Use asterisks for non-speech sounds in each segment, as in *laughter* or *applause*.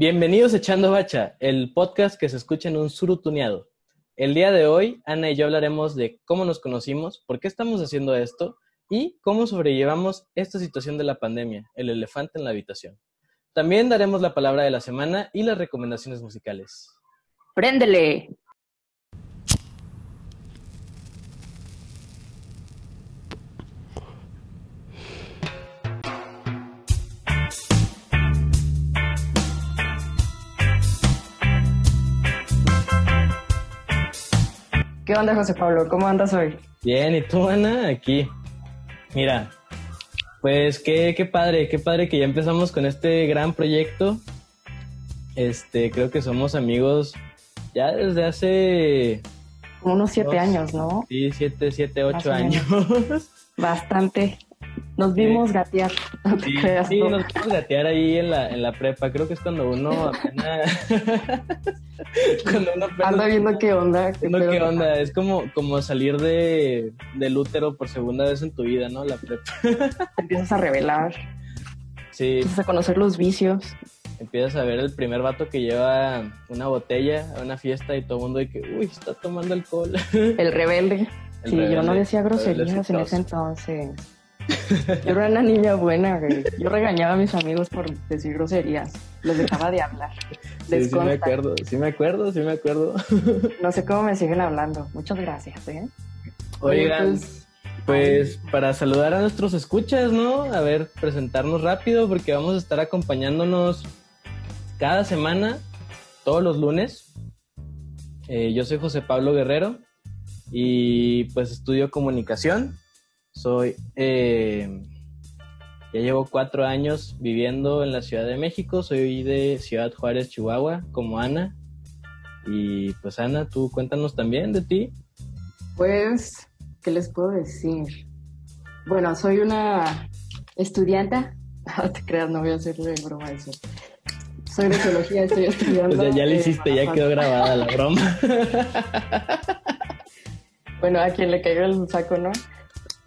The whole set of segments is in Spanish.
Bienvenidos a Echando Bacha, el podcast que se escucha en un surutuneado. El día de hoy, Ana y yo hablaremos de cómo nos conocimos, por qué estamos haciendo esto y cómo sobrellevamos esta situación de la pandemia, el elefante en la habitación. También daremos la palabra de la semana y las recomendaciones musicales. ¡Préndele! ¿Qué onda, José Pablo? ¿Cómo andas hoy? Bien, ¿y tú, Ana? Aquí. Mira, pues qué, qué padre, qué padre que ya empezamos con este gran proyecto. Este, creo que somos amigos ya desde hace... Como unos siete Dos. años, ¿no? Sí, siete, siete, ocho años. *laughs* Bastante. Nos vimos gatear, *laughs* no te Sí, creas. sí, no. nos vamos a gatear ahí en la, en la prepa. Creo que es cuando uno apenas... *laughs* cuando uno apenas... Anda viendo qué onda. qué pedo. ¿Qué onda? Es como, como salir de, del útero por segunda vez en tu vida, ¿no? La prepa. *laughs* Te empiezas a revelar, Sí, empiezas a conocer los vicios. empiezas a ver el primer vato que lleva una botella a una fiesta y todo el mundo de que, uy, está tomando alcohol. El rebelde. El sí, yo no decía groserías en ese entonces. Yo era una niña buena, güey. Yo regañaba a mis amigos por decir groserías. Les dejaba de hablar. Sí, Les sí me consta. acuerdo, sí me acuerdo, sí me acuerdo. No sé cómo me siguen hablando. Muchas gracias, ¿eh? Oigan, pues, pues para saludar a nuestros escuchas, ¿no? A ver, presentarnos rápido porque vamos a estar acompañándonos cada semana, todos los lunes. Eh, yo soy José Pablo Guerrero y pues estudio comunicación. Soy, eh, ya llevo cuatro años viviendo en la Ciudad de México. Soy de Ciudad Juárez, Chihuahua, como Ana. Y pues Ana, tú cuéntanos también de ti. Pues, ¿qué les puedo decir? Bueno, soy una estudiante. *laughs* No te creas, no voy a hacerle broma a eso. Soy de geología, estoy *laughs* estudiando. Pues ya, en hiciste, ya quedó grabada la broma. *laughs* Bueno, a quien le caiga el saco, ¿no?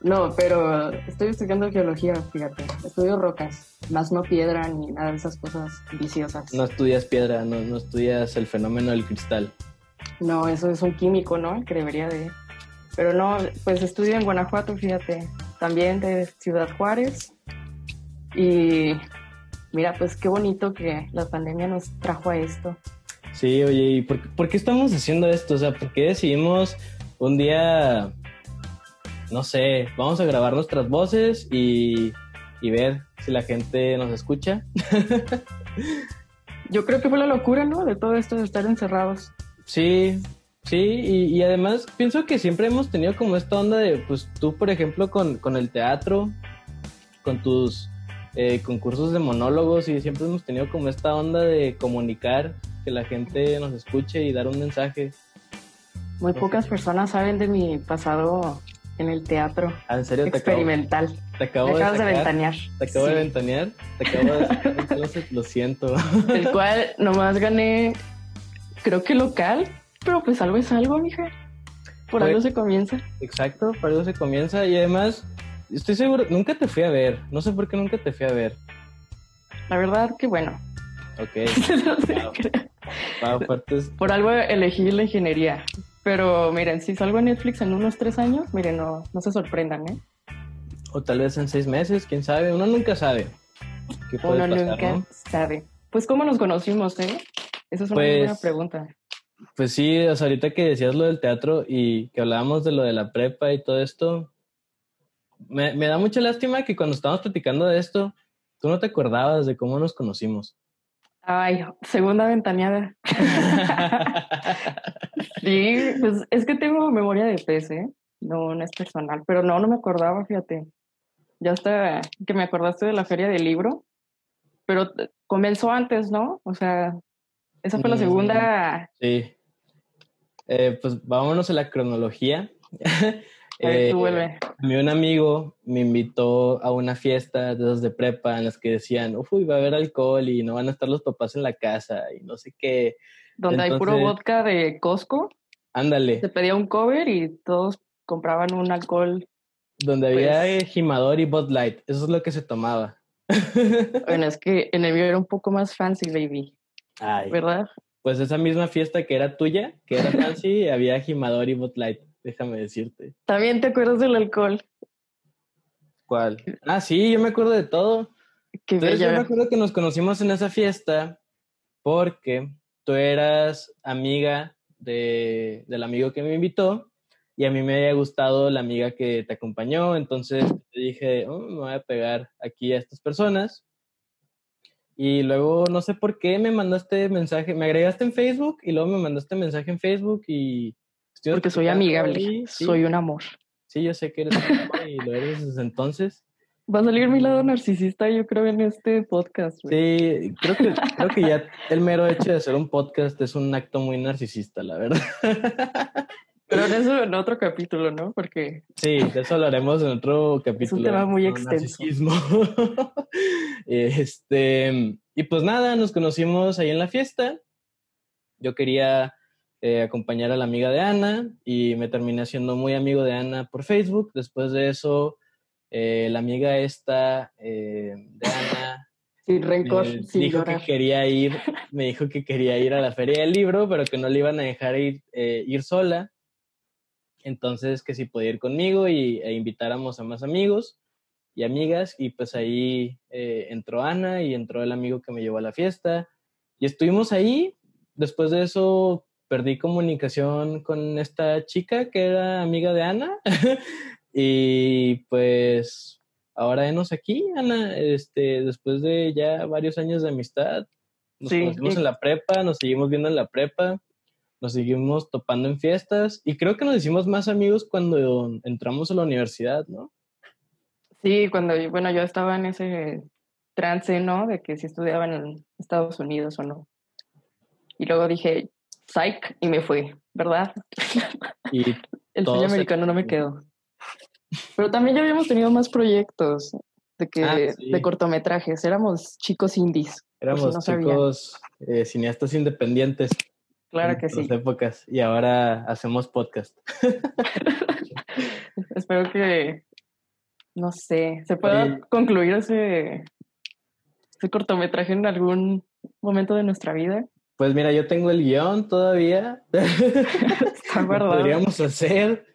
No, pero estoy estudiando geología, fíjate. Estudio rocas, más no piedra ni nada de esas cosas viciosas. No estudias piedra, no, no estudias el fenómeno del cristal. No, eso es un químico, ¿no? Que debería de. Pero no, pues estudio en Guanajuato, fíjate. También de Ciudad Juárez. Y mira, pues qué bonito que la pandemia nos trajo a esto. Sí, oye, ¿y por, por qué estamos haciendo esto? O sea, ¿por qué decidimos un día, no sé, vamos a grabar nuestras voces y, y ver si la gente nos escucha? *laughs* Yo creo que fue la locura, ¿no? De todo esto de estar encerrados. Sí, sí, y, y además pienso que siempre hemos tenido como esta onda de, pues tú, por ejemplo, con, con el teatro, con tus eh, concursos de monólogos, y siempre hemos tenido como esta onda de comunicar, que la gente nos escuche y dar un mensaje. Muy pocas personas saben de mi pasado en el teatro Ah, en serio, te acabo, experimental. te acabo Me acabas de sacar, ventanear. Te acabo de ventanear, te acabo de sacar del closet, lo siento. *laughs* El cual nomás gané, creo que local, pero pues algo es algo, mija. Por Pues- algo se comienza. Exacto, para eso se comienza y además, estoy seguro, nunca te fui a ver, no sé por qué nunca te fui a ver. La verdad que bueno. Ok, *laughs* No Wow. wow. Por algo elegí la ingeniería. Pero miren, si salgo en Netflix en unos tres años, miren, no, no se sorprendan, ¿eh? O tal vez en seis meses, quién sabe. Uno nunca sabe qué puede Uno pasar, nunca ¿no? sabe. Pues, ¿cómo nos conocimos, eh? Esa es una Pues- buena pregunta. Pues sí, o sea, ahorita que decías lo del teatro y que hablábamos de lo de la prepa y todo esto, me, me da mucha lástima que cuando estábamos platicando de esto, tú no te acordabas de cómo nos conocimos. Ay, segunda ventaneada. *laughs* *laughs* Sí, pues es que tengo memoria de pez, ¿eh? No, no es personal, pero no, no me acordaba, fíjate. Ya hasta que me acordaste de la feria del libro, pero comenzó antes, ¿no? O sea, esa fue la Mm. segunda. Sí. Eh, pues vámonos a la cronología. A ver, *laughs* Eh, tú vuelve. A mí un amigo me invitó a una fiesta de esas de prepa en las que decían, uy, va a haber alcohol y no van a estar los papás en la casa y no sé qué. Donde hay puro entonces- vodka de Costco, Ándale, se pedía un cover y todos compraban un alcohol. donde había pues- eh, Jimador y Bud Light, eso es lo que se tomaba. *laughs* Bueno, es que en el mío era un poco más fancy, baby. Ay, ¿verdad? pues esa misma fiesta que era tuya, que era Fancy, *laughs* había Jimador y Bot Light, déjame decirte. También te acuerdas del alcohol. ¿Cuál? Ah, sí, yo me acuerdo de todo. Que Entonces yo me bella. acuerdo que nos conocimos en esa fiesta porque tú eras amiga de, del amigo que me invitó y a mí me había gustado la amiga que te acompañó, entonces dije, "Oh, me voy a pegar aquí a estas personas. Y luego no sé por qué me mandaste mensaje, me agregaste en Facebook y luego me mandaste mensaje en Facebook y... estuvimos Porque soy amigable, ahí, sí, soy un amor. Sí, yo sé que eres amiga y lo eres desde entonces. Va a salir mi lado narcisista, yo creo, en este podcast. Sí, creo que, creo que ya el mero hecho de hacer un podcast es un acto muy narcisista, la verdad. Pero en eso en otro capítulo, ¿no? Porque Sí, de eso hablaremos en otro capítulo. tema muy extenso. Narcisismo. *laughs* este, y pues nada, nos conocimos ahí en la fiesta. Yo quería eh, acompañar a la amiga de Ana y me terminé siendo muy amigo de Ana por Facebook. Después de eso, eh, la amiga esta eh, de Ana sin rencor, me sin dijo llorar. que quería ir, me dijo que quería ir a la feria del libro, pero que no le iban a dejar ir, eh, ir sola. Entonces, que si podía ir conmigo y, e invitáramos a más amigos y amigas. Y pues ahí eh, entró Ana y entró el amigo que me llevó a la fiesta. Y estuvimos ahí. Después de eso, perdí comunicación con esta chica que era amiga de Ana. *laughs* y pues ahora enos aquí, Ana, este, después de ya varios años de amistad, nos Sí, conocimos en la prepa, nos seguimos viendo en la prepa, nos seguimos topando en fiestas y creo que nos hicimos más amigos cuando entramos a la universidad, ¿no? Sí, cuando, bueno, yo estaba en ese trance, ¿no? De que si estudiaba en Estados Unidos o no. Y luego dije, psych, y me fui, ¿verdad? Y *laughs* El sueño se- americano no me *laughs* quedó. Pero también ya habíamos tenido más proyectos de, que, Ah, sí. de cortometrajes. Éramos chicos indies. si éramos no chicos eh, cineastas independientes. Claro en que sí. épocas y ahora hacemos podcast. *laughs* Espero que, no sé, se pueda Oye. concluir ese, ese cortometraje en algún momento de nuestra vida. Pues mira, yo tengo el guion todavía. *laughs* Está guardado. podríamos hacer,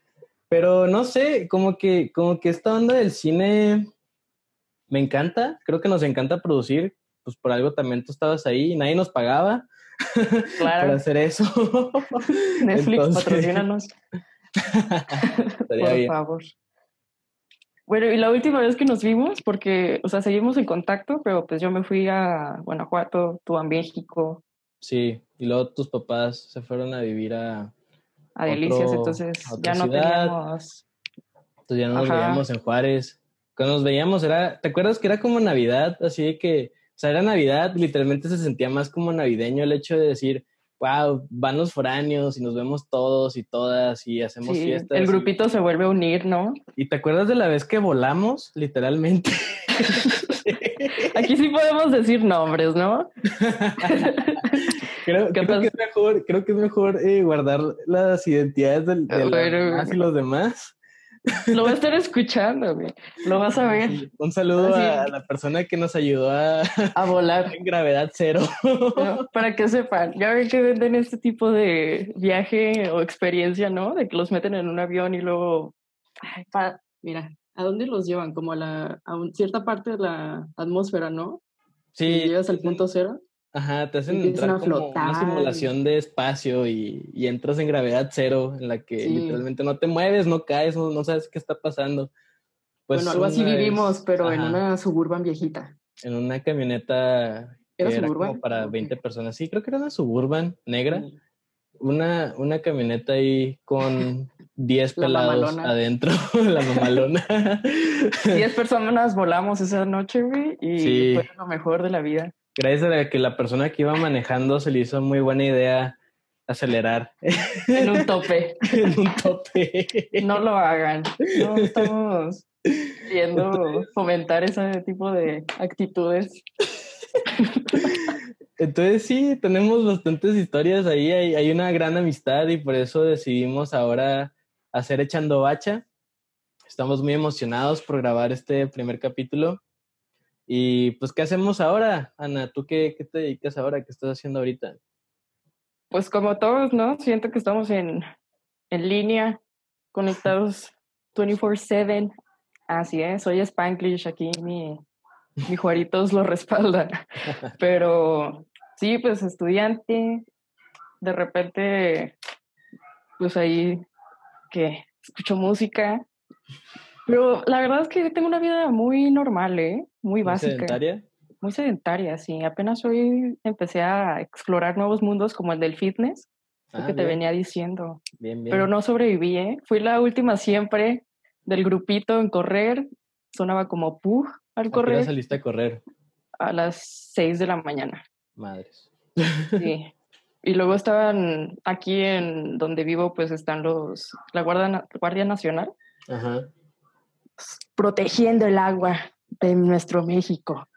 pero no sé, como que, como que esta onda del cine me encanta, creo que nos encanta producir, pues por algo también tú estabas ahí y nadie nos pagaba *laughs* por Claro, hacer eso. *laughs* Netflix, Entonces, patrocínanos, *laughs* por bien. favor. Bueno, y la última vez que nos vimos, porque, o sea, seguimos en contacto, pero pues yo me fui a Guanajuato, tú a México, Sí, y luego tus papás se fueron a vivir a, a Delicias, Otro- entonces ya no ciudad. teníamos... entonces ya no nos Ajá. veíamos en Juárez. Cuando nos veíamos era, ¿te acuerdas que era como Navidad? Así de que, o sea, era Navidad, literalmente se sentía más como navideño el hecho de decir, wow, van los foráneos y nos vemos todos y todas y hacemos Sí, fiestas. el y- grupito se vuelve a unir, ¿no? ¿Y te acuerdas de la vez que volamos, literalmente? *laughs* Aquí sí podemos decir nombres, ¿no? *laughs* creo, que es mejor, creo que es mejor eh, guardar las identidades del- de, Bueno, y los demás. Lo va a estar escuchando, güey. Lo vas a ver Sí, Un saludo Así. a la persona que nos ayudó a a volar. *laughs* en gravedad cero. ¿no? Para que sepan, ya ven que venden este tipo de viaje o experiencia, ¿no? De que los meten en un avión y luego, ay, mira, ¿a dónde los llevan? Como a la a un- cierta parte de la atmósfera, ¿no? Y Sí, llegas al punto cero. Ajá, te hacen entrar a como una simulación de espacio y, y entras en gravedad cero, en la que Sí. literalmente no te mueves, no caes, no, no sabes qué está pasando. Pues bueno, algo así vez- vivimos, pero en una suburban viejita. en una camioneta que ¿Era como para Ok. 20 personas. Sí, creo que era una Suburban negra. Una, una camioneta ahí con *laughs* 10 La pelados mamalona. adentro, *laughs* la mamalona. *laughs* Diez personas volamos esa noche, güey, y Sí. fue lo mejor de la vida. Gracias a que la persona que iba manejando se le hizo muy buena idea acelerar En un *laughs* tope. en un tope. No lo hagan. No estamos queriendo fomentar ese tipo de actitudes. Entonces sí, tenemos bastantes historias ahí, hay, hay una gran amistad y por eso decidimos ahora hacer Echando Bacha. Estamos muy emocionados por grabar este primer capítulo Y pues, ¿qué hacemos ahora, Ana? ¿Tú qué, qué te dedicas ahora? ¿Qué estás haciendo ahorita? Pues como todos, ¿no? Siento que estamos en, en línea, conectados *laughs* 24/7. Así es, soy Spanglish, aquí mi, mi Juaritos lo respalda. *laughs* Pero sí, pues estudiante, de repente, pues ahí que escucho música. Pero la verdad es que tengo una vida muy normal, ¿eh? Muy básica. sedentaria? Muy sedentaria, sí. Apenas hoy empecé a explorar nuevos mundos como el del fitness, lo Ah, que te venía diciendo. Bien, bien. Pero no sobreviví, ¿eh? Fui la última siempre del grupito en correr. Sonaba como pug al ¿A correr saliste a correr? a las 6 de la mañana. Madres. Sí. Y luego estaban aquí en donde vivo, pues están los, la Guardia, Guardia Nacional Ajá. Protegiendo el agua de nuestro México.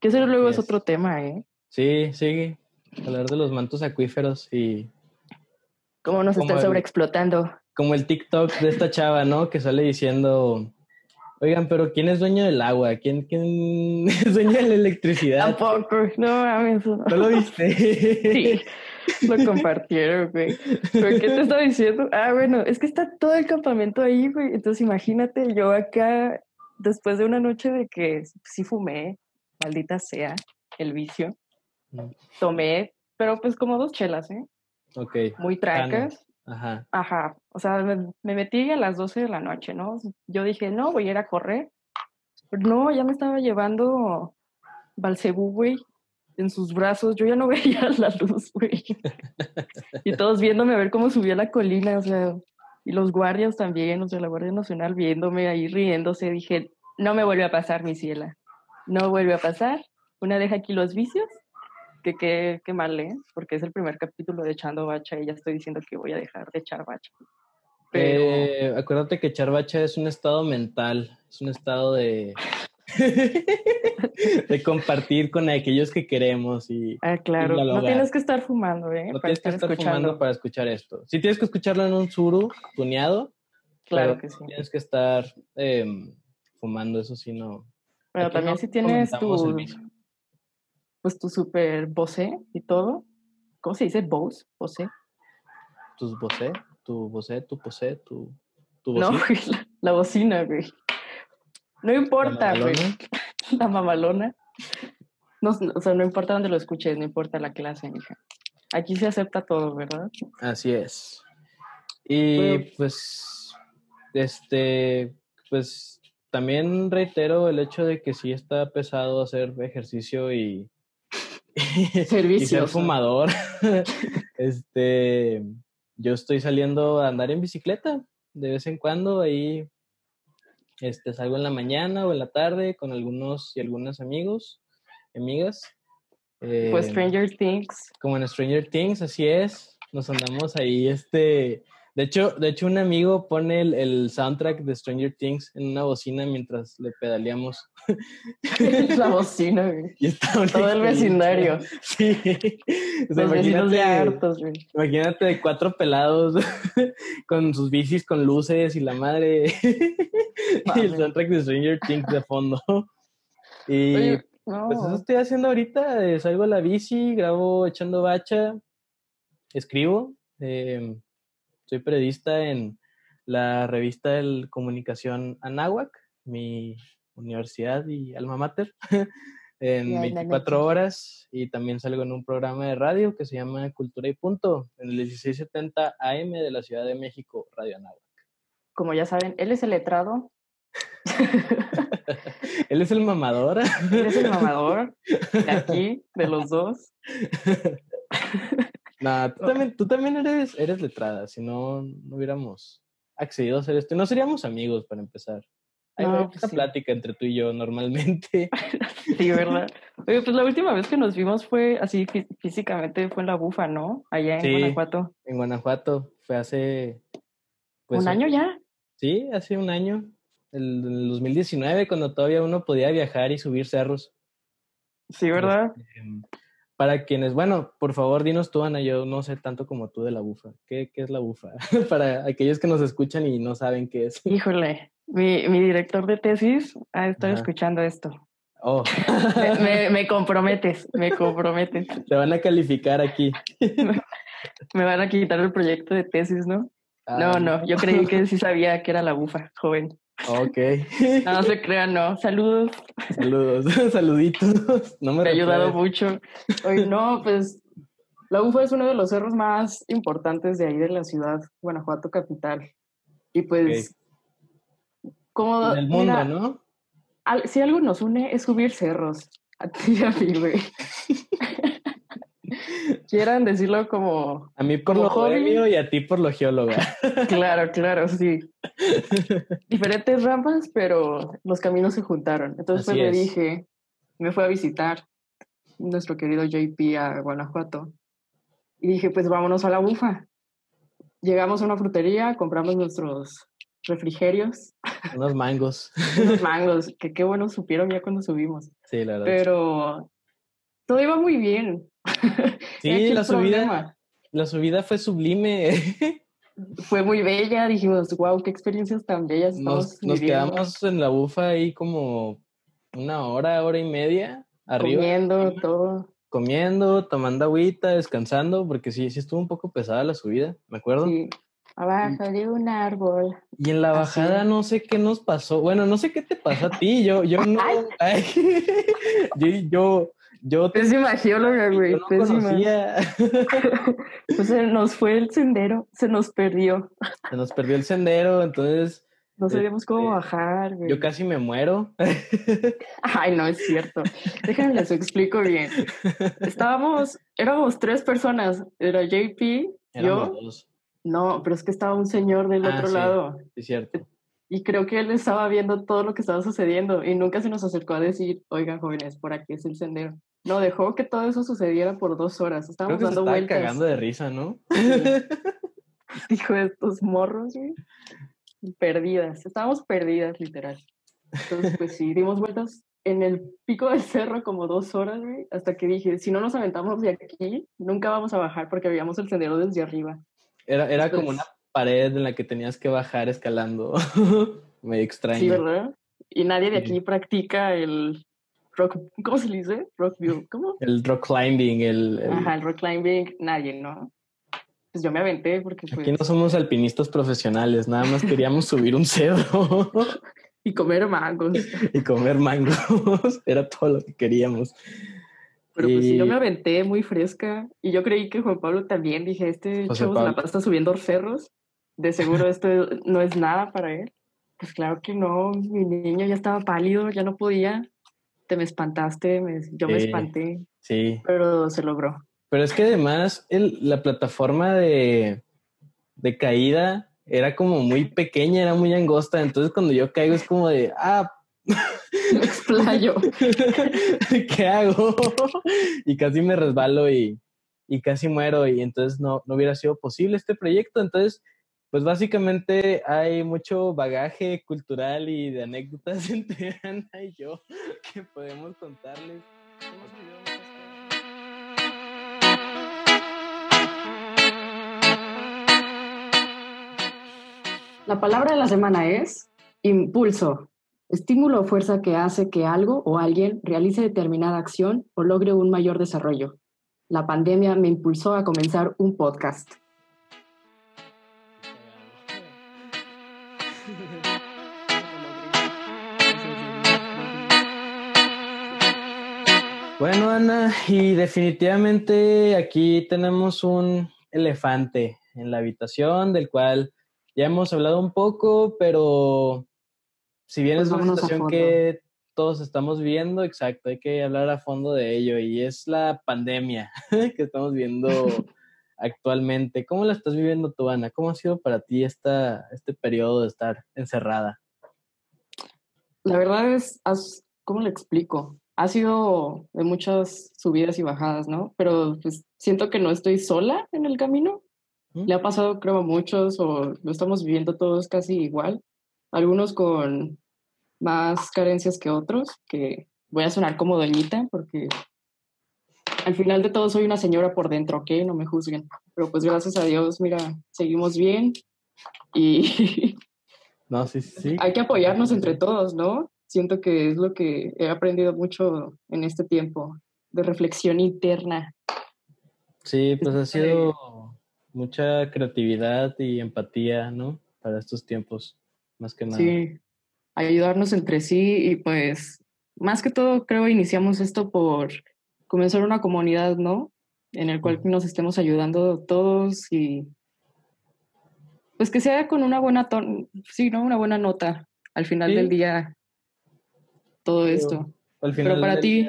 Que eso luego es otro tema, ¿eh? Sí, sigue. Hablar de los mantos acuíferos y Cómo nos están el- sobreexplotando. como el TikTok de esta chava, ¿no? Que sale diciendo, oigan, pero ¿quién es dueño del agua? ¿Quién, quién *laughs* es dueño de la electricidad? Tampoco, no mames. ¿No lo viste? Sí, *laughs* lo compartieron, güey. ¿Pero qué te estaba diciendo? Ah, bueno, es que está todo el campamento ahí, güey. Entonces imagínate, yo acá, después de una noche de que sí fumé, maldita sea, el vicio, Mm. tomé, pero pues como dos chelas, ¿eh? Ok, Muy trancas. ajá. Ajá, o sea, me, me metí a las 12 de la noche, ¿no? Yo dije, no, voy a ir a correr. Pero no, ya me estaba llevando Balcebú, güey, en sus brazos. Yo ya no *laughs* veía la luz, güey. y todos viéndome a ver cómo subía la colina, o sea, y los guardias también, o sea, la Guardia Nacional viéndome ahí riéndose. Dije, no me vuelve a pasar, mi ciela. No vuelve a pasar. Una deja aquí los vicios. Que qué qué mal, ¿eh? Porque es el primer capítulo de Echando Bacha y ya estoy diciendo que voy a dejar de echar bacha. Pero Eh, acuérdate que echar bacha es un estado mental, es un estado de... *laughs* de compartir con aquellos que queremos y Ah, claro. No tienes que estar fumando, ¿eh? no para tienes que estar escuchando. fumando para escuchar esto. Sí tienes que escucharlo en un suru tuneado, Claro que sí. tienes que estar em, fumando, eso sí no. Pero Aquí también no si tienes tu, pues tu super Bose y todo. ¿Cómo se dice? Bose, Bose. tus vocé, tu vocé, tu posé, tu, tu No, bocina, la, la bocina, güey. No importa, la güey. mamalona. *laughs* La mamalona. No, o sea, no importa dónde lo escuches, no importa la clase, mija. Aquí se acepta todo, ¿verdad? Así es. Y Bueno. pues, este, pues también reitero el hecho de que sí está pesado hacer ejercicio y, *laughs* y ser vicioso. fumador. *laughs* este, yo estoy saliendo a andar en bicicleta de vez en cuando, ahí este, salgo en la mañana o en la tarde con algunos y algunas amigos, amigas. Pues Eh, Stranger Things. como en Stranger Things, así es. Nos andamos ahí, este. De hecho, de hecho, un amigo pone el, el soundtrack de Stranger Things en una bocina mientras le pedaleamos. *laughs* la bocina, güey. Y está Todo el vecindario. Sí. O sea, Los vecinos de imagínate, hartos, güey. imagínate de cuatro pelados *laughs* con sus bicis con luces y la madre. *laughs* y el soundtrack de Stranger Things de fondo. Y Oye, no. Pues eso estoy haciendo ahorita. eh, salgo a la bici, grabo echando bacha, escribo. eh, soy periodista en la revista de comunicación Anáhuac, mi universidad y alma mater, *laughs* en Ya, la 24 neta. horas. Y también salgo en un programa de radio que se llama Cultura y Punto, en el 1670 AM de la Ciudad de México, Radio Anáhuac. Como ya saben, él es el letrado, *laughs* Él es el mamador. él es el mamador de *laughs* aquí, de los dos. Nah, tú también, tú también eres, eres letrada, si no, no hubiéramos accedido a hacer esto. No seríamos amigos para empezar. Hay No, mucha pues sí. plática entre tú y yo normalmente. *laughs* Sí, ¿verdad? Oye, pues la última vez que nos vimos fue así fí- físicamente, fue en la bufa, ¿no? Allá en Sí. Guanajuato. en Guanajuato. Fue hace... pues, ¿Un año ya? Sí, hace un año. El, el 2019, cuando todavía uno podía viajar y subir cerros. Sí, ¿verdad? Em, Para quienes, bueno, por favor, dinos tú, Ana, yo no sé tanto como tú de la bufa. ¿Qué, qué es la bufa? *laughs* Para aquellos que nos escuchan y no saben qué es. Híjole, mi, mi director de tesis ha estado Ajá. escuchando esto. Oh, Me, me- me *laughs* comprometes, me comprometes. te van a calificar aquí. *laughs* Me van a quitar el proyecto de tesis, ¿no? Ah, No, no, yo creí que sí sabía que era la bufa, joven. Ok. No, no se crean, no. Saludos, Saludos, *laughs* saluditos. No me me ha ayudado mucho. Oye, no, pues la bufa es uno de los cerros más importantes de ahí de la ciudad, Guanajuato capital. Y pues, como... En el mundo, mira, ¿no? al- si algo nos une es subir cerros. A ti y a mí, güey. *laughs* Quieran decirlo como... A mí por como lo hobby. y a ti por lo geóloga. *laughs* Claro, claro, sí. *laughs* Diferentes rampas, pero los caminos se juntaron. Entonces Así pues, le dije, me fue a visitar nuestro querido JP a Guanajuato. Y dije, pues vámonos a la bufa. Llegamos a una frutería, compramos nuestros refrigerios, *laughs* Unos mangos. unos mangos, que qué bueno supieron ya cuando subimos. Sí, la verdad. Pero todo iba muy bien. *laughs* sí, la subida, la subida fue sublime. *laughs* Fue muy bella, dijimos, wow, qué experiencias tan bellas estamos Nos, nos viviendo". quedamos en la bufa ahí como una hora, hora y media arriba. comiendo, todo. comiendo, tomando agüita, descansando, porque sí, sí estuvo un poco pesada la subida, me acuerdo. Sí. Abajo de un árbol. Y en la bajada no sé qué nos pasó. Bueno, no sé qué te pasó a ti. Yo, yo no. *laughs* Ay, yo, yo, yo, te- Pésima geóloga, güey. yo no pésima. conocía. *laughs* Pues se nos fue el sendero, se nos perdió. Se nos perdió el sendero, entonces No sabíamos cómo Este, bajar, güey. yo casi me muero. *laughs* Ay, no es cierto. Déjenme les explico bien. Estábamos, éramos tres personas. Era JP, Éramos yo. dos, No, pero es que estaba un señor del Ah, otro sí. lado. sí, es cierto. Y creo que él estaba viendo todo lo que estaba sucediendo y nunca se nos acercó a decir, oigan jóvenes, por aquí es el sendero. No, dejó que todo eso sucediera por dos horas. Creo Estábamos que se dando estaba vueltas. cagando de risa, ¿no? *laughs* Dijo estos morros, güey. Perdidas. Estábamos perdidas, literal. Entonces, pues sí, dimos vueltas en el pico del cerro como dos horas, güey, hasta que dije, si no nos aventamos de aquí, nunca vamos a bajar porque veíamos el sendero desde arriba. Era, era como una pared en la que tenías que bajar escalando. *laughs* Medio extraño. Sí, ¿verdad? Y nadie de Sí. aquí practica el rock, ¿cómo se dice? Rock view, ¿cómo? El rock climbing, el, el- Ajá, el rock climbing, nadie, ¿no? Pues yo me aventé porque pues... Aquí no somos alpinistas profesionales, nada más queríamos *laughs* subir un cerro Y comer mangos. *laughs* y comer mangos. Era todo lo que queríamos. Pero pues sí, yo Y- me aventé muy fresca y yo creí que Juan Pablo también. Dije, este José chavo se la Pablo. pasa subiendo cerros. De seguro esto no es nada para él. Pues claro que no, mi niño ya estaba pálido, ya no podía. Te me espantaste, me- yo me espanté, Sí. pero se logró. Pero es que además el- la plataforma de, de caída era como muy pequeña, era muy angosta. Entonces cuando yo caigo es como de, ah, Me *laughs* explayo. *laughs* ¿qué hago? y casi me resbalo y, y casi muero y entonces no, no hubiera sido posible este proyecto. Entonces, pues básicamente hay mucho bagaje cultural y de anécdotas *laughs* entre Ana y yo que podemos contarles. La palabra de la semana es impulso. Estímulo o fuerza que hace que algo o alguien realice determinada acción o logre un mayor desarrollo. La pandemia me impulsó a comenzar un podcast. *laughs* Bueno, Ana, y definitivamente aquí tenemos un elefante en la habitación del cual ya hemos hablado un poco, pero si bien Pues es una situación que todos estamos viendo, exacto, hay que hablar a fondo de ello y es la pandemia *laughs* que estamos viendo actualmente. ¿Cómo la estás viviendo tú, Ana? ¿Cómo ha sido para ti esta, este periodo de estar encerrada? La verdad es, ¿cómo le explico? Ha sido de muchas subidas y bajadas, ¿no? Pero pues siento que no estoy sola en el camino. ¿Mm? Le ha pasado, creo, a muchos o lo estamos viviendo todos casi igual. Algunos con más carencias que otros, que voy a sonar como doñita porque al final de todo soy una señora por dentro, ¿ok? No me juzguen. Pero pues gracias a Dios, mira, seguimos bien y *laughs* No, sí, sí. hay que apoyarnos entre todos, ¿no? siento que es lo que he aprendido mucho en este tiempo de reflexión interna. Sí, pues ha sido mucha creatividad y empatía, ¿no? Para estos tiempos, más que nada. Sí, ayudarnos entre sí y pues más que todo creo iniciamos esto por comenzar una comunidad, ¿no? En el cual nos estemos ayudando todos y pues que sea con una buena ton sí, ¿no? Una buena nota al final del día todo esto. Al final Pero para ti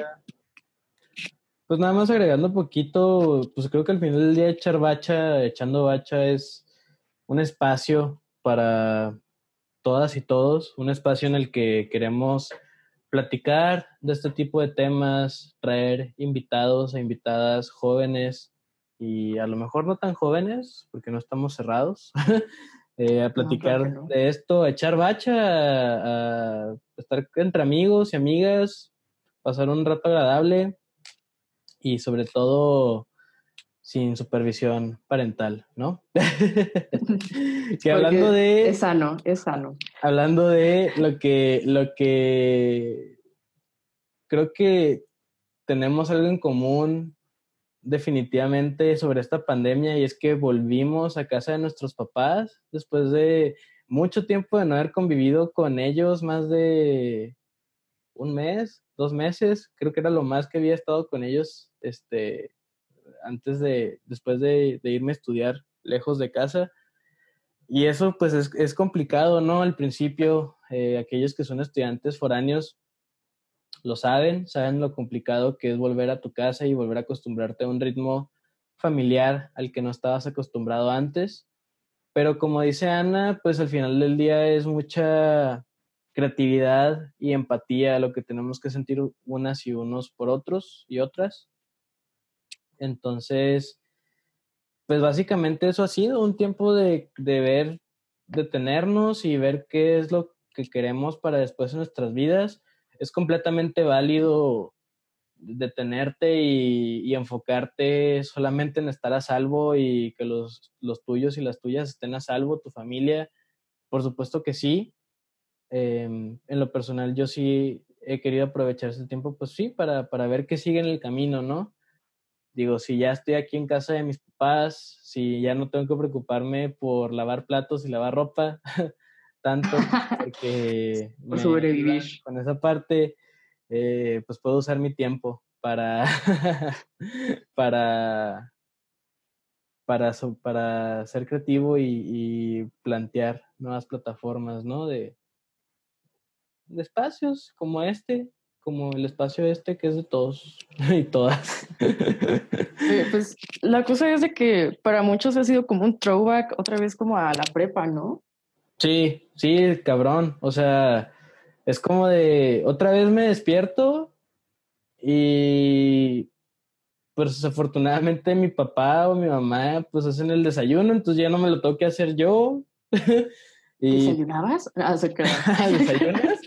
pues nada más agregando un poquito, pues creo que al final del día echar bacha, echando bacha es un espacio para todas y todos, un espacio en el que queremos platicar de este tipo de temas, traer invitados e invitadas jóvenes y a lo mejor no tan jóvenes, porque no estamos cerrados, *laughs* eh, a platicar de esto, a echar bacha, a, estar entre amigos y amigas, pasar un rato agradable y sobre todo sin supervisión parental, ¿no? *laughs* que hablando de... Es sano, es sano. Hablando de lo que, lo que creo que tenemos algo en común definitivamente sobre esta pandemia y es que volvimos a casa de nuestros papás después de mucho tiempo de no haber convivido con ellos, más de un mes, dos meses, creo que era lo más que había estado con ellos, este, antes de, después de, irme a estudiar lejos de casa. Y eso pues es, complicado, ¿no? Al principio, eh, aquellos que son estudiantes foráneos lo saben, saben lo complicado que es volver a tu casa y volver a acostumbrarte a un ritmo familiar al que no estabas acostumbrado antes. Pero como dice Ana, pues al final del día es mucha creatividad y empatía lo que tenemos que sentir unas y unos por otros y otras. Entonces, pues básicamente eso ha sido un tiempo de, de ver, detenernos y ver qué es lo que queremos para después en nuestras vidas. Es completamente válido detenerte y, enfocarte solamente en estar a salvo y que los, los, tuyos y las tuyas estén a salvo, tu familia. Por supuesto que sí. Em, en lo personal, yo sí he querido aprovechar ese tiempo, pues sí, para, para ver qué sigue en el camino, ¿no? digo, si ya estoy aquí en casa de mis papás, si ya no tengo que preocuparme por lavar platos y lavar ropa, *laughs* tanto, *laughs* porque por sobrevivir. Con esa parte, eh, pues puedo usar mi tiempo para, *laughs* para, para, para ser creativo y, plantear nuevas plataformas, ¿no? De, de espacios como este, como el espacio este que es de todos *laughs* y todas. pues la cosa es de que para muchos ha sido como un throwback otra vez como a la prepa, ¿no? Sí, sí, cabrón. O sea, es como de otra vez me despierto y pues desafortunadamente mi papá o mi mamá pues hacen el desayuno, entonces ya no me lo tengo que hacer yo. *laughs* y... ¿Desayunabas? Ah, *laughs* ¿Desayunas?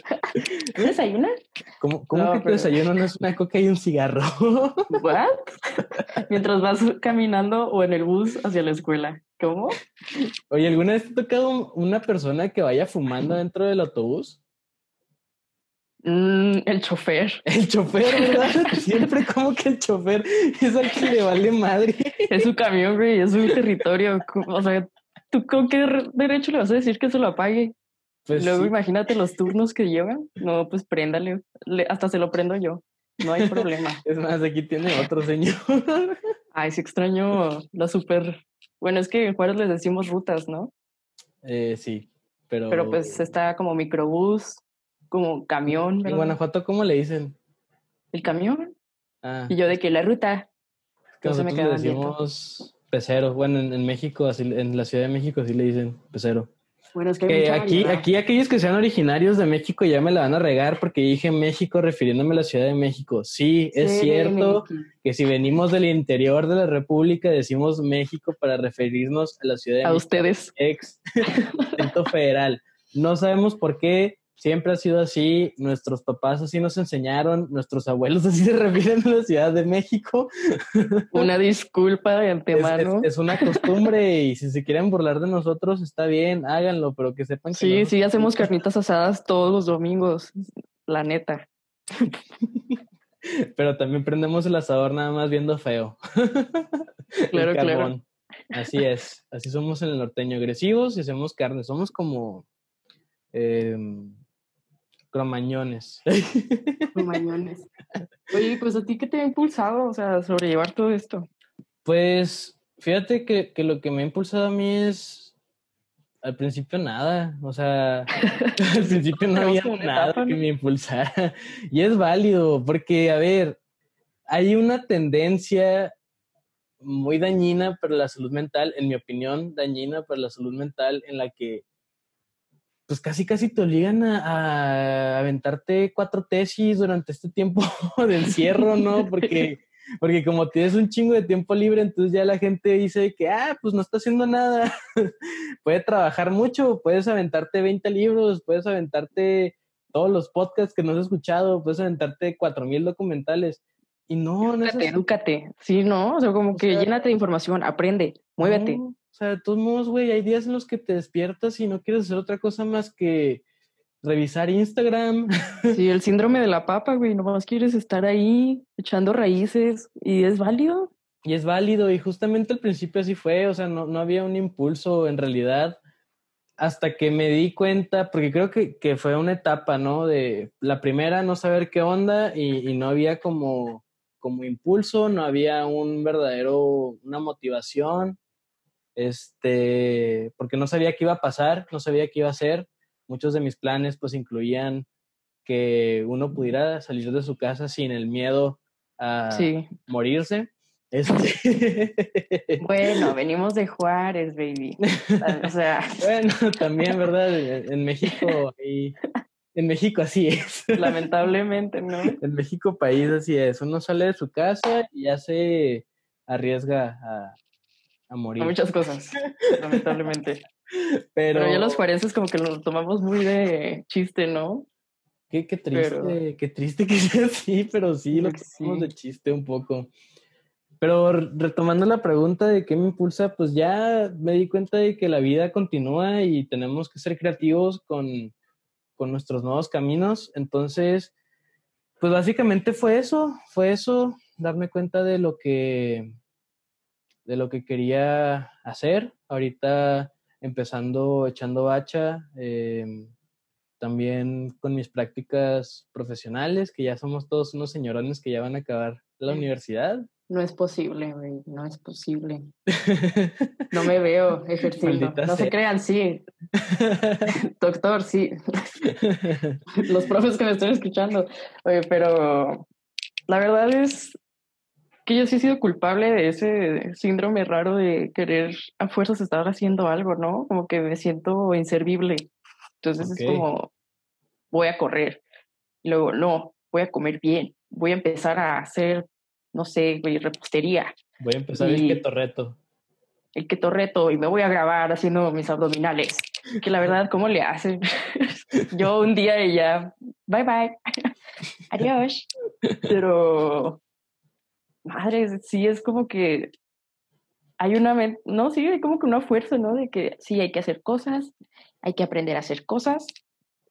¿No *laughs* desayunas? ¿Cómo, cómo que tu desayuno no es una coca y un cigarro? ¿What? Mientras vas caminando o en el bus hacia la escuela. ¿Cómo? Oye, ¿alguna vez te ha tocado una persona que vaya fumando dentro del autobús? Mm, el chofer. El chofer, ¿verdad? *laughs* Siempre como que el chofer es al que le vale madre. Es su camión, güey, es su territorio. O sea, ¿tú con qué derecho le vas a decir que se lo apague? Pues Luego imagínate los turnos que llevan. No, pues préndale. hasta se lo prendo yo. No hay problema. es más, aquí tiene otro señor. Ay, sí extraño la super... Bueno, es que en Juárez les decimos rutas, ¿no? Eh, sí, pero... Pero pues está como microbús, como camión. ¿En Guanajuato cómo le dicen? ¿El camión? Ah. Y yo de que la ruta. Que nosotros le decimos pecero. Bueno, en, en México, así, en la Ciudad de México así le dicen pecero. Bueno, es que, aquí, aquí aquellos que sean originarios de México ya me la van a regar porque dije México refiriéndome a la Ciudad de México. Sí, es cierto que si venimos del interior de la República decimos México para referirnos a la Ciudad de a México. A ustedes. Ex *laughs* federal. No sabemos por qué, Siempre ha sido así, nuestros papás así nos enseñaron, nuestros abuelos *laughs* así se refieren a la Ciudad de México. *laughs* Una disculpa de antemano. Es, una costumbre y si se quieren burlar de nosotros está bien, háganlo, pero que sepan que... Sí, sí, hacemos carnitas asadas todos los domingos. la neta. *laughs* Pero también prendemos el asador nada más viendo feo. claro, claro. Así es, así somos en el norteño, agresivos y hacemos carne, somos como eh, cromañones. *laughs* Cromañones. Oye, pues a ti qué te ha impulsado, o sea, sobrellevar todo esto? Pues fíjate que, que lo que me ha impulsado a mí es al principio nada, o sea, *laughs* al principio no había nada que me impulsara. Y es válido, porque, a ver, hay una tendencia muy dañina para la salud mental, en mi opinión, dañina para la salud mental, en la que pues casi casi te obligan a, aventarte cuatro tesis durante este tiempo *laughs* de encierro, ¿no? *laughs* Porque, porque como tienes un chingo de tiempo libre, entonces ya la gente dice que, ah, pues no está haciendo nada. *laughs* Puede trabajar mucho, puedes aventarte 20 libros, puedes aventarte todos los podcasts que no has escuchado, puedes aventarte cuatro mil documentales. Y no, no Edúcate, Sí, no, o sea, como que llénate de información, aprende, muévete. O sea, de todos modos, güey, hay días en los que te despiertas y no quieres hacer otra cosa más que revisar Instagram. Sí, el *laughs* síndrome de la papa, güey, nomás quieres estar ahí echando raíces y es válido. Y es válido y justamente al principio así fue, o sea, no, no había un impulso en realidad hasta que me di cuenta, porque creo que, que, fue una etapa, ¿no? De la primera no saber qué onda y, y no había como como impulso, no había un verdadero, una motivación, este, porque no sabía qué iba a pasar, no sabía qué iba a hacer. Muchos de mis planes pues incluían que uno pudiera salir de su casa sin el miedo a morirse. Este... Bueno, *laughs* venimos de Juárez, baby. O sea. *laughs* bueno, también, ¿verdad? En México y en México así es. Lamentablemente, ¿no? En México país así es. Uno sale de su casa y ya se arriesga a, a morir. A muchas cosas, *laughs* lamentablemente. Pero... ya los juarenses como que lo tomamos muy de chiste, ¿no? Qué, qué triste, qué triste que *laughs* sea así, pero sí lo tomamos de chiste un poco. Pero retomando la pregunta de qué me impulsa, pues ya me di cuenta de que la vida continúa y tenemos que ser creativos con con nuestros nuevos caminos. Entonces, pues básicamente fue eso, fue eso, darme cuenta de lo que, de lo que quería hacer. Ahorita empezando echando bacha, em, también con mis prácticas profesionales, que ya somos todos unos señorones que ya van a acabar la universidad. No es posible, güey, no es posible. *laughs* No me veo ejerciendo. no se crean, sí. *laughs* Doctor, sí. *laughs* Los profes que me están escuchando. Oye, pero la verdad es que yo sí he sido culpable de ese síndrome raro de querer a fuerzas estar haciendo algo, ¿no? Como que me siento inservible. Entonces es como, voy a correr. Y luego, no, voy a comer bien. Voy a empezar a hacer no sé, repostería. Voy a empezar el keto reto. El keto reto y me voy a grabar haciendo mis abdominales. Que la verdad, ¿cómo le hacen? *laughs* Yo un día y ya, bye bye, *laughs* adiós. *laughs* Pero, madre, sí es como que hay una, no, sí, hay como que una fuerza, ¿no? De que sí, hay que hacer cosas, hay que aprender a hacer cosas,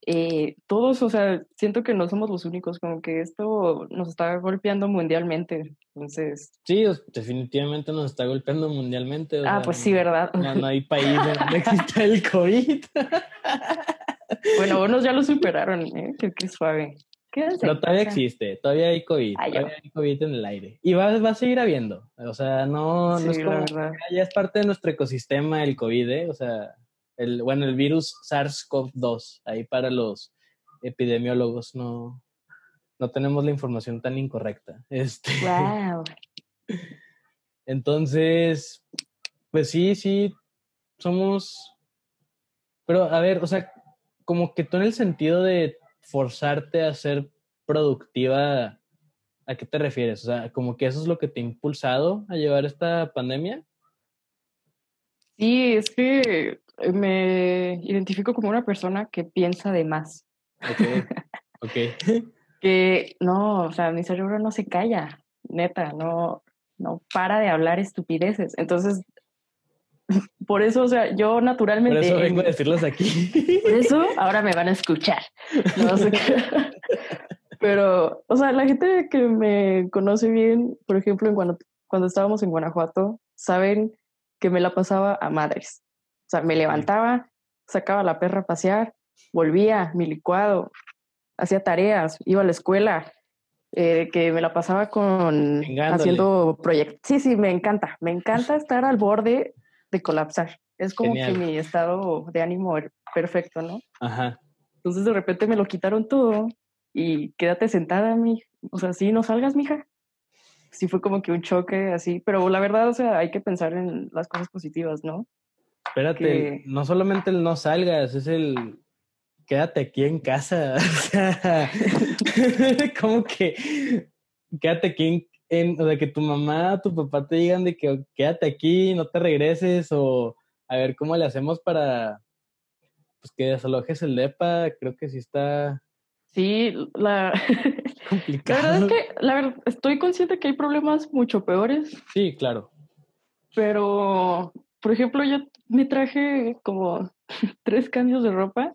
eh, todos, o sea, siento que no somos los únicos, como que esto nos está golpeando mundialmente. Entonces. Sí, definitivamente nos está golpeando mundialmente. ah, pues sí, ¿verdad? No, hay país donde exista el COVID. *laughs* bueno, unos ya lo superaron, ¿eh? Qué, suave. Pero todavía existe, todavía hay COVID, todavía hay COVID en el aire. Y va, va a seguir habiendo. O sea, no, no es como. Ya es parte de nuestro ecosistema el COVID, ¿eh? O sea, el, bueno, el virus SARS-CoV-2, ahí para los epidemiólogos no, no tenemos la información tan incorrecta. *laughs* Este, wow. Entonces, pues sí, sí, somos, pero a ver, o sea, como que tú en el sentido de forzarte a ser productiva, ¿a qué te refieres? O sea, como que eso es lo que te ha impulsado a llevar esta pandemia. Sí, es que me identifico como una persona que piensa de más. Ok, ok. *laughs* que no, o sea, mi cerebro no se calla, neta, no, no para de hablar estupideces. Entonces, *laughs* por eso, o sea, yo naturalmente... Por eso vengo a decirlos aquí. *laughs* Por eso ahora me van a escuchar. No sé qué. *laughs* Pero, o sea, la gente que me conoce bien, por ejemplo, en cuando, cuando estábamos en Guanajuato, saben que me la pasaba a madres. O sea, me levantaba, sacaba la perra a pasear, volvía, mi licuado, hacía tareas, iba a la escuela, eh, que me la pasaba con haciendo proyectos. Sí, sí, me encanta, me encanta estar al borde de colapsar. Es como que mi estado de ánimo perfecto, ¿no? Ajá. Entonces de repente me lo quitaron todo y quédate sentada, mi, o sea, sí, no salgas, mija. Sí fue como que un choque así, pero la verdad, o sea, hay que pensar en las cosas positivas, ¿no? Espérate, no solamente el no salgas, es el quédate aquí en casa. *laughs* O sea, *laughs* como que quédate aquí en, o sea, que tu mamá, tu papá te digan de que quédate aquí, no te regreses, o a ver cómo le hacemos para pues que desalojes el DEPA, creo que sí está Sí, la... Complicado. *laughs* la verdad es que, la verdad, estoy consciente que hay problemas mucho peores. Sí, claro. Pero, por ejemplo, yo me traje como *laughs* tres cambios de ropa.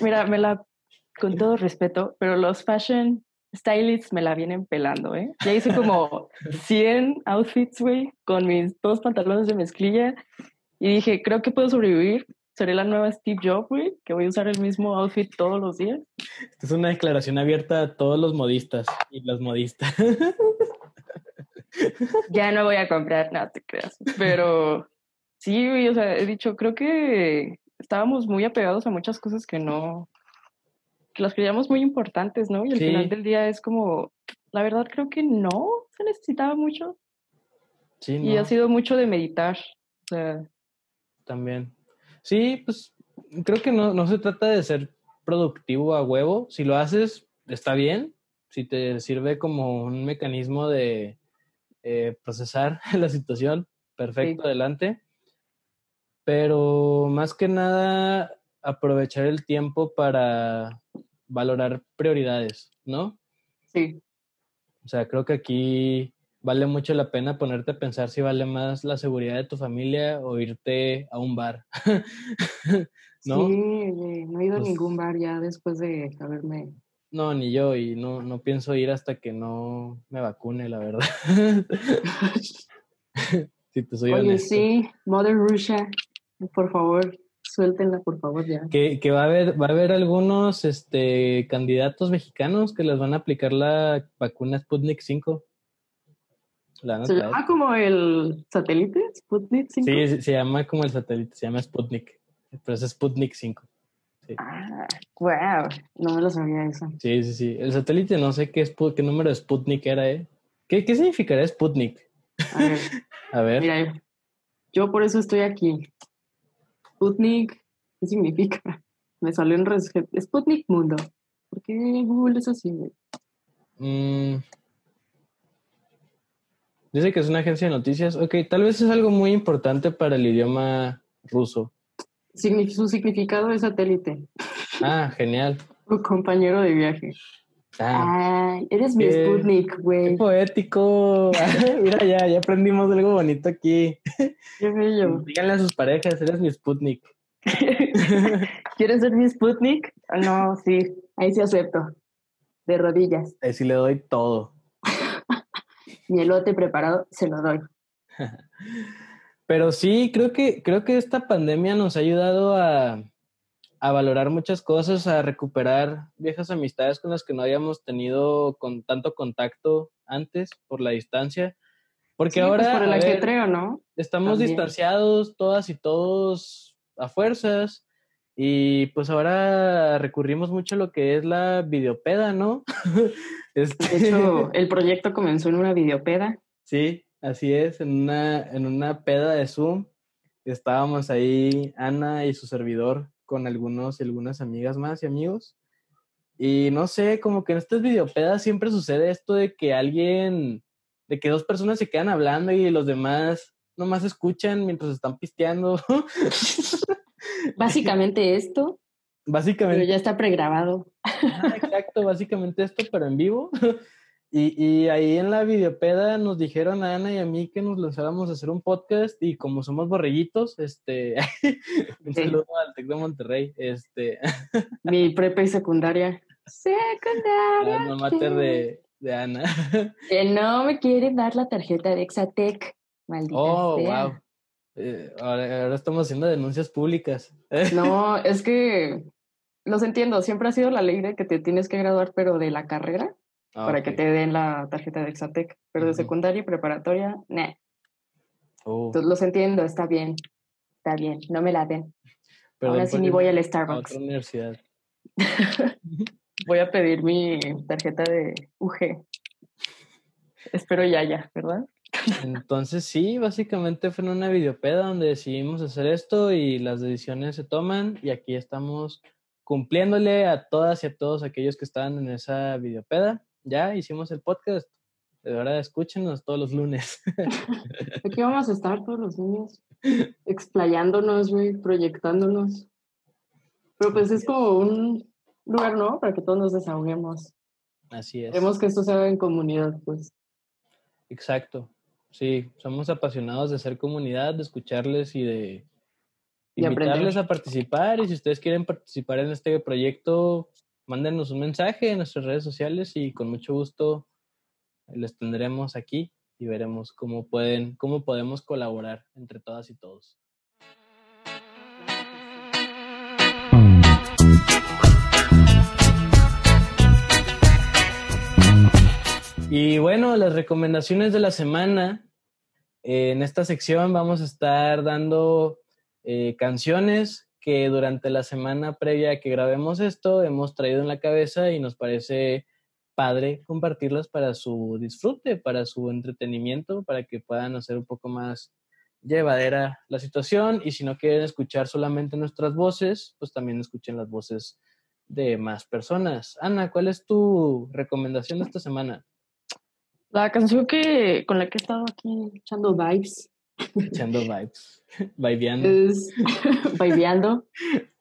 Mira, me la, con todo respeto, pero los fashion stylists me la vienen pelando, ¿eh? Ya hice como *laughs* 100 outfits, güey, con mis dos pantalones de mezclilla. Y dije, creo que puedo sobrevivir seré la nueva Steve Jobs, güey, que voy a usar el mismo outfit todos los días. Esta es una declaración abierta a todos los modistas y las modistas. *laughs* ya no voy a comprar, no te creas. Pero sí, güey, o sea, he dicho, creo que estábamos muy apegados a muchas cosas que no, que las creíamos muy importantes, ¿no? Y al final del día es como, la verdad creo que no se necesitaba mucho. Sí, Y ha sido mucho de meditar. O sea, También. Sí, pues creo que no, no se trata de ser productivo a huevo. Si lo haces, está bien. Si te sirve como un mecanismo de eh, procesar *laughs* la situación, perfecto, adelante. Pero más que nada, aprovechar el tiempo para valorar prioridades, ¿no? Sí. O sea, creo que aquí vale mucho la pena ponerte a pensar si vale más la seguridad de tu familia o irte a un bar. *laughs* ¿No? Sí, no he ido a pues ningún bar ya después de haberme... No, ni yo, y no, no pienso ir hasta que no me vacune, la verdad. *laughs* *laughs* si te soy Oye, sí, Mother Russia, por favor, suéltenla, por favor, ya. Que, que va a haber, va a haber algunos este, candidatos mexicanos que les van a aplicar la vacuna Sputnik 5. ¿Se llama como el satélite? ¿Sputnik 5? Sí, se llama como el satélite, se llama Sputnik. Pero es Sputnik 5. Ah, wow, no me lo sabía eso. Sí, sí, sí. El satélite no sé qué, qué número de Sputnik era, ¿eh? ¿Qué, qué significaría Sputnik? A ver. *laughs* A ver. Mira, yo por eso estoy aquí. Sputnik, ¿qué significa? *laughs* Me salió en res... Sputnik Mundo. ¿Por qué Google es así, güey? Mmm... Dice que es una agencia de noticias. Ok, tal vez es algo muy importante para el idioma ruso. Su significado es satélite. Ah, genial. *laughs* Tu compañero de viaje. Ah, Ay, eres mi Sputnik, güey. Qué poético. *laughs* Mira, ya, ya aprendimos algo bonito aquí. Qué bello. Díganle a sus parejas, eres mi Sputnik. *laughs* ¿Quieres ser mi Sputnik? Ah, no, sí, ahí sí acepto. De rodillas. Ahí sí le doy todo *laughs* mi elote preparado, se lo doy. Pero sí, creo que, creo que esta pandemia nos ha ayudado a, a, valorar muchas cosas, a recuperar viejas amistades con las que no habíamos tenido con tanto contacto antes por la distancia. Porque ahora. Pues por el ajetreo, ¿no? Estamos distanciados todas y todos a fuerzas. Y pues ahora recurrimos mucho a lo que es la videopeda, ¿no? *laughs* este... De hecho, el proyecto comenzó en una videopeda. Sí, así es, en una, en una peda de Zoom. Estábamos ahí, Ana y su servidor, con algunos y algunas amigas más y amigos. Y no sé, como que en estas videopedas siempre sucede esto de que alguien, de que dos personas se quedan hablando y los demás nomás escuchan mientras están pisteando. *laughs* Básicamente esto. Básicamente. Pero ya está pregrabado. exacto, básicamente esto, pero en vivo. Y, y, ahí en la videopeda nos dijeron a Ana y a mí que nos lanzáramos a hacer un podcast y como somos borreguitos, este, *laughs* un saludo al Tec de Monterrey, este. *laughs* Mi prepa y secundaria. Secundaria. La mater de, de Ana. *laughs* Él no me quiere dar la tarjeta de Exatec, maldita Oh, wow. Eh, ahora, ahora estamos haciendo denuncias públicas. No, es que los entiendo, siempre ha sido la ley de que te tienes que graduar, pero de la carrera. Ah, para que te den la tarjeta de Exatec, pero de secundaria y preparatoria, nah. Oh. Entonces los entiendo, está bien, está bien, no me la den. Pero Ahora sí ni voy al Starbucks. A otra universidad. *laughs* voy a pedir mi tarjeta de UG. Espero ya, ya, ¿verdad? Entonces sí, básicamente fue en una videopeda donde decidimos hacer esto y las decisiones se toman y aquí estamos cumpliéndole a todas y a todos aquellos que estaban en esa videopeda ya hicimos el podcast. De verdad, escúchenos todos los lunes. *laughs* Aquí vamos a estar todos los lunes, explayándonos, güey, proyectándonos. Pero pues es como un lugar, ¿no? Para que todos nos desahoguemos. Así es. Queremos que esto se haga en comunidad, pues. Exacto. Sí, somos apasionados de ser comunidad, de escucharles y de invitarles a participar. Y si ustedes quieren participar en este proyecto, mándenos un mensaje en nuestras redes sociales y con mucho gusto les tendremos aquí y veremos cómo pueden, cómo podemos colaborar entre todas y todos. Y bueno, las recomendaciones de la semana. En esta sección vamos a estar dando eh, canciones que durante la semana previa a que grabemos esto hemos traído en la cabeza y nos parece padre compartirlas para su disfrute, para su entretenimiento, para que puedan hacer un poco más llevadera la situación y si no quieren escuchar solamente nuestras voces, pues también escuchen las voces de más personas. Ana, ¿cuál es tu recomendación de esta semana? La canción que con la que he estado aquí echando vibes Echando vibes. Vibeando. Es,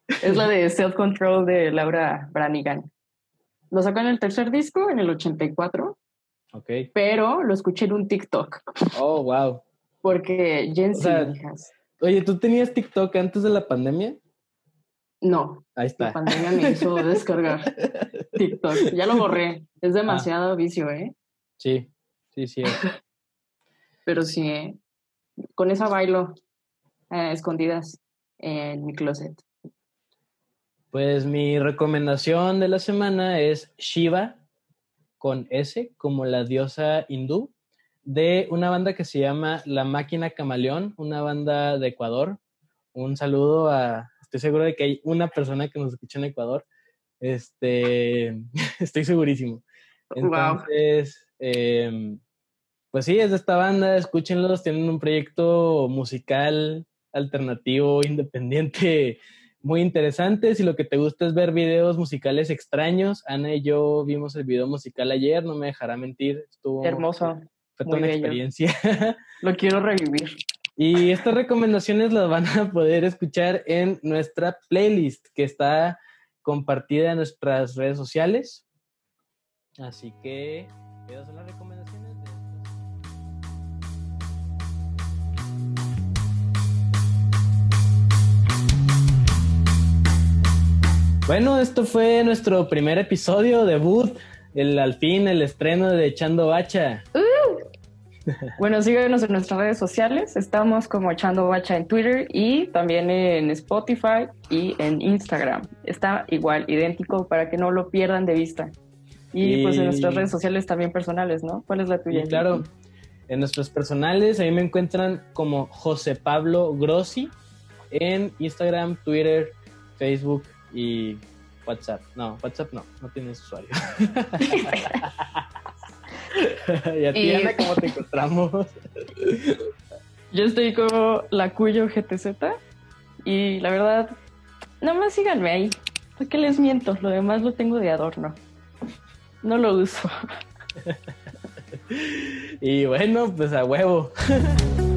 *laughs* es la de Self Control de Laura Branigan. Lo sacó en el tercer disco, en el 84. Ok. Pero lo escuché en un TikTok. Oh, wow. Porque Jensi, Oye, ¿tú tenías TikTok antes de la pandemia? No. Ahí está. La pandemia me hizo descargar TikTok. Ya lo borré. Es demasiado vicio, ¿eh? Sí, sí, sí. *laughs* Pero sí, ¿eh? Con esa bailo eh, escondidas en mi closet. Pues mi recomendación de la semana es Shiva con S, como la diosa hindú, de una banda que se llama La Máquina Camaleón, una banda de Ecuador. Un saludo a, estoy seguro de que hay una persona que nos escucha en Ecuador. Este, *laughs* estoy segurísimo. Entonces, em, pues sí, es de esta banda, escúchenlos, tienen un proyecto musical alternativo, *laughs* independiente, muy interesante. Si lo que te gusta es ver videos musicales extraños, Ana y yo vimos el video musical ayer, no me dejará mentir, estuvo hermoso. Fue toda una experiencia. *laughs* Lo quiero revivir. Y estas recomendaciones las van a poder escuchar en nuestra playlist que está compartida en nuestras redes sociales. Así que, esas son las recomendaciones. Bueno, esto fue nuestro primer episodio, debut, el al fin el estreno de Echando Bacha. Uh. Bueno, síguenos en nuestras redes sociales. Estamos como Echando Bacha en Twitter y también en Spotify y en Instagram. Está igual, idéntico, para que no lo pierdan de vista. Y, pues en nuestras redes sociales también personales, ¿no? ¿Cuál es la tuya? claro, en nuestros personales, ahí me encuentran como José Pablo Grossi en Instagram, Twitter, Facebook y WhatsApp. No, WhatsApp no, no tienes usuario. *laughs* y a ti, Ana, ¿cómo te encontramos? Yo estoy como la Cuyo GTZ y la verdad, nada más síganme ahí. ¿Por qué les miento? Lo demás lo tengo de adorno. No lo uso. *laughs* y bueno, pues a huevo. *laughs*